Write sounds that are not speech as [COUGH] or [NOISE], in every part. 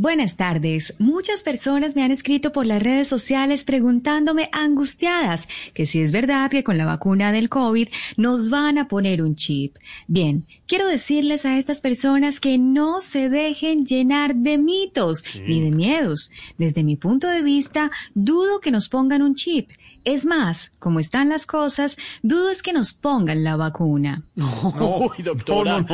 Buenas tardes. Muchas personas me han escrito por las redes sociales preguntándome angustiadas que si es verdad que con la vacuna del COVID nos van a poner un chip. Bien, quiero decirles a estas personas que no se dejen llenar de mitos ni de miedos. Desde mi punto de vista, dudo que nos pongan un chip. Es más, como están las cosas, dudo es que nos pongan la vacuna. [LAUGHS] No, doctora.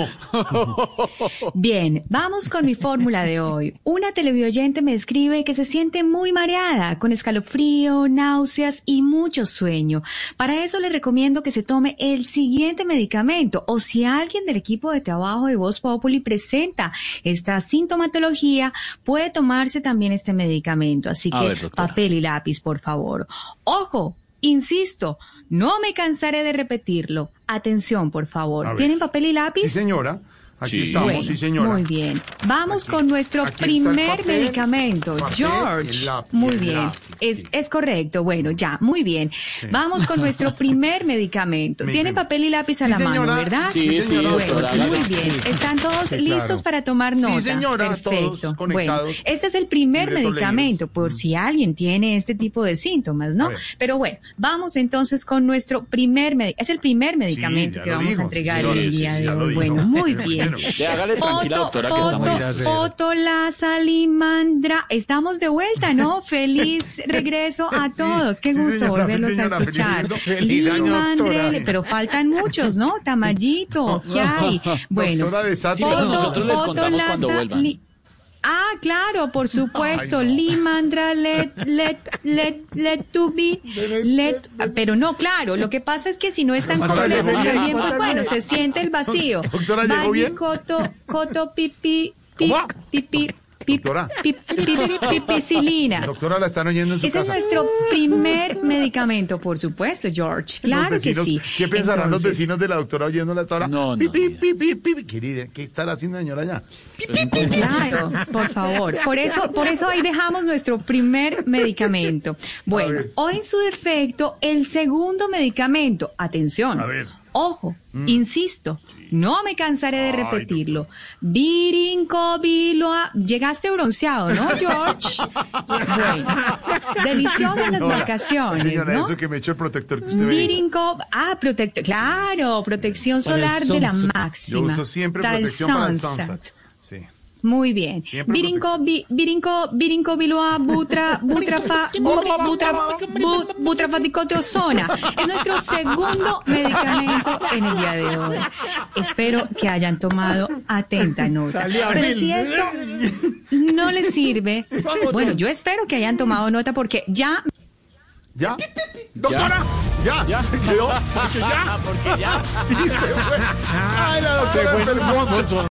Bien, vamos con mi fórmula de hoy. [LAUGHS] Una televidente me escribe que se siente muy mareada, con escalofrío, náuseas y mucho sueño. Para eso le recomiendo que se tome el siguiente medicamento o si alguien del equipo de trabajo de Voz Populi presenta esta sintomatología, puede tomarse también este medicamento. Así A que ver, papel y lápiz, por favor. Ojo, insisto, no me cansaré de repetirlo. Atención, por favor. ¿Tienen papel y lápiz? Sí, señora. Aquí Sí. estamos, Bueno, sí, señora. Muy bien. Vamos Aquí- con nuestro primer papel, medicamento. papel George. lápiz, muy bien. lápiz, Es, sí. es correcto. Bueno, ya, muy bien. Vamos con nuestro [LAUGHS] primer medicamento. Prim- papel y lápiz a Sí, la mano, señora. ¿verdad? Sí, sí. Bueno, doctora. muy bien. ¿Están todos Sí, listos claro. para tomar Sí, nota? señora, Perfecto. todos bueno, este es el primer medicamento por si alguien tiene este tipo de síntomas, ¿no? Pero bueno, vamos entonces con nuestro primer medicamento. Es el primer medicamento que vamos a entregar sí, el sí, día sí, de hoy. Bueno, muy [LAUGHS] bien. Bueno. Ya, hágale tranquila, doctora, que Foto, estamos la salimandra. Estamos de vuelta, ¿no? [LAUGHS] Feliz regreso a todos. Qué Sí, gusto señora, volverlos a feliz escuchar. Feliz año, pero faltan muchos, ¿no? Tamayito, [LAUGHS] ¿qué hay? Bueno, Doctora de Sato. Sí, pero foto, nosotros les contamos cuando vuelvan. Ah, claro, por supuesto. Ay, no. Limandra, let, let, let, let to be, let, pero no, claro, lo que pasa es que si no están Doctora, completos ¿llegó bien? bien, pues bueno, ¿llegó se siente el vacío. Doctora, ¿llegó Valle, bien? Coto, coto. Doctora. [LAUGHS] pipicilina. Doctora, la están oyendo en su Ese es casa. nuestro primer medicamento, por supuesto, George. Claro vecinos, que sí. ¿Qué pensarán los vecinos de la doctora oyéndola hasta ahora? No, no, Pi, pi, no. pi, pi, pi, pi. Querida, ¿qué estará haciendo señora allá? Claro, por favor. Por eso, por eso ahí dejamos nuestro primer medicamento. Bueno, o en su defecto, el segundo medicamento. Atención. A ver. Ojo, insisto, no me cansaré de repetirlo. Virincobiloa. Llegaste bronceado, ¿no, George? [LAUGHS] Bueno, deliciosas las Señora, vacaciones, Señora, ¿no? eso que me echó el protector que usted ve. Virinco, ah, protector, claro, protección solar de la sunset. Yo máxima. uso siempre protección para el sunset. sunset. Sí. Muy bien. Vi, virinco, virinco, biloa, butra, butrafa, [LAUGHS] bu- butra, bu- butrafaticoteosona. Es nuestro segundo [LAUGHS] medicamento en el día de hoy. Espero que hayan tomado atenta nota. Pero si esto no les sirve, bueno, yo espero que hayan tomado nota porque ya ¿Ya? ¡Doctora! ¡Ya! Ya. ¿Se quedó? [LAUGHS] Porque ya. Porque ya. Y se fue. ¡Ay, la doctora enfermó!